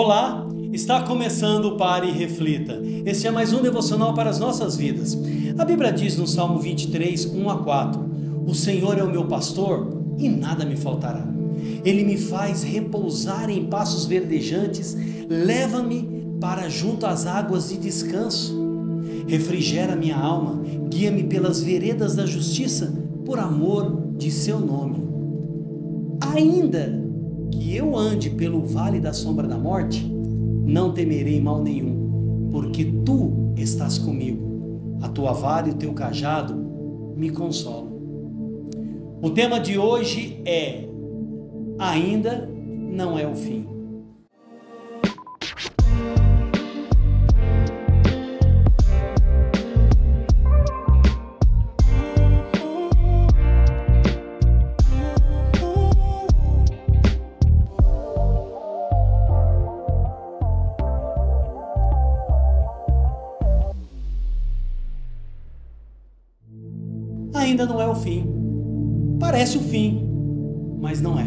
Olá, está começando o Pare e Reflita. Este é mais um devocional para as nossas vidas. A Bíblia diz no Salmo 23, 1 a 4: O Senhor é o meu pastor e nada me faltará. Ele me faz repousar em passos verdejantes, leva-me para junto às águas de descanso. Refrigera minha alma, guia-me pelas veredas da justiça, por amor de seu nome. Ainda que eu ande pelo vale da sombra da morte, não temerei mal nenhum, porque tu estás comigo. A tua vara e o teu cajado me consolam. O tema de hoje é: ainda não é o fim. Ainda não é o fim. Parece o fim, mas não é.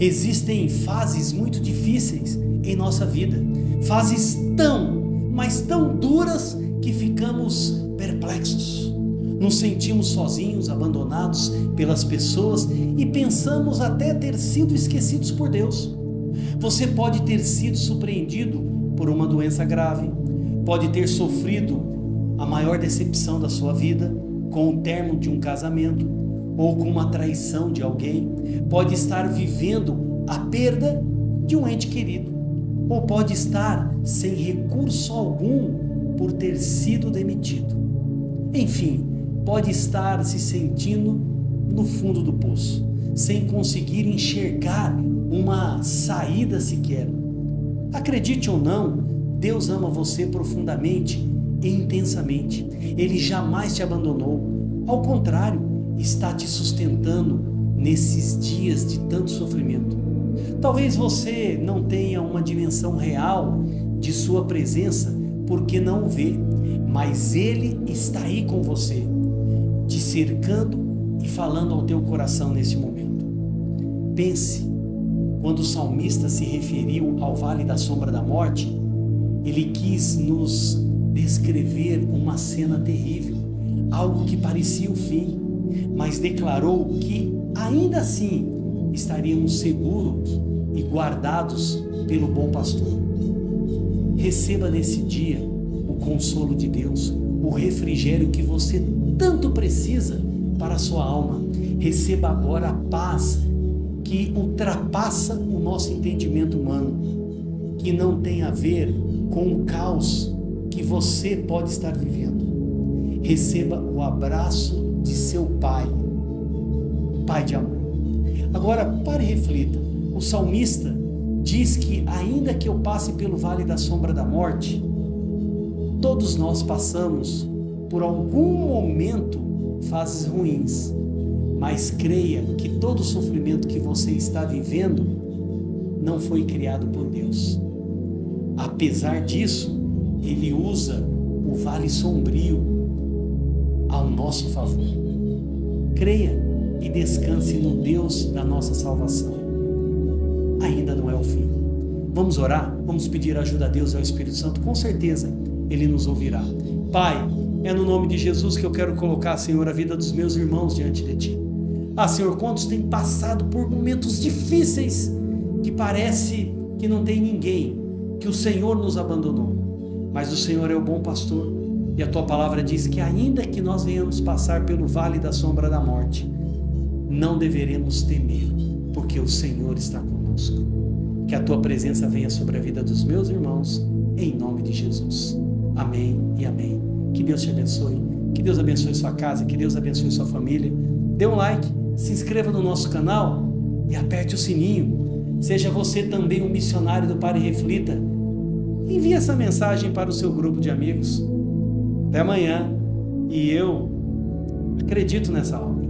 Existem fases muito difíceis em nossa vida, fases tão, mas tão duras que ficamos perplexos. Nos sentimos sozinhos, abandonados pelas pessoas e pensamos até ter sido esquecidos por Deus. Você pode ter sido surpreendido por uma doença grave, pode ter sofrido a maior decepção da sua vida, com o termo de um casamento ou com uma traição de alguém, pode estar vivendo a perda de um ente querido, ou pode estar sem recurso algum por ter sido demitido. Enfim, pode estar se sentindo no fundo do poço, sem conseguir enxergar uma saída sequer. Acredite ou não, Deus ama você profundamente intensamente. Ele jamais te abandonou. Ao contrário, está te sustentando nesses dias de tanto sofrimento. Talvez você não tenha uma dimensão real de sua presença porque não o vê, mas ele está aí com você, te cercando e falando ao teu coração nesse momento. Pense, quando o salmista se referiu ao vale da sombra da morte, ele quis nos descrever uma cena terrível, algo que parecia o fim, mas declarou que ainda assim estaríamos seguros e guardados pelo bom pastor. Receba nesse dia o consolo de Deus, o refrigério que você tanto precisa para a sua alma. Receba agora a paz que ultrapassa o nosso entendimento humano, que não tem a ver com o caos que você pode estar vivendo. Receba o abraço de seu Pai, Pai de amor. Agora, pare e reflita. O salmista diz que, ainda que eu passe pelo vale da sombra da morte, todos nós passamos por algum momento fases ruins, mas creia que todo o sofrimento que você está vivendo não foi criado por Deus. Apesar disso, ele usa o vale sombrio ao nosso favor. Creia e descanse no Deus da nossa salvação. Ainda não é o fim. Vamos orar? Vamos pedir ajuda a Deus e ao Espírito Santo? Com certeza Ele nos ouvirá. Pai, é no nome de Jesus que eu quero colocar, Senhor, a vida dos meus irmãos diante de Ti. Ah, Senhor, quantos têm passado por momentos difíceis que parece que não tem ninguém, que o Senhor nos abandonou mas o Senhor é o bom pastor. E a tua palavra diz que, ainda que nós venhamos passar pelo vale da sombra da morte, não deveremos temer, porque o Senhor está conosco. Que a tua presença venha sobre a vida dos meus irmãos, em nome de Jesus. Amém e amém. Que Deus te abençoe, que Deus abençoe sua casa, que Deus abençoe sua família. Dê um like, se inscreva no nosso canal e aperte o sininho. Seja você também um missionário do Pare Reflita envie essa mensagem para o seu grupo de amigos. Até amanhã. E eu acredito nessa obra.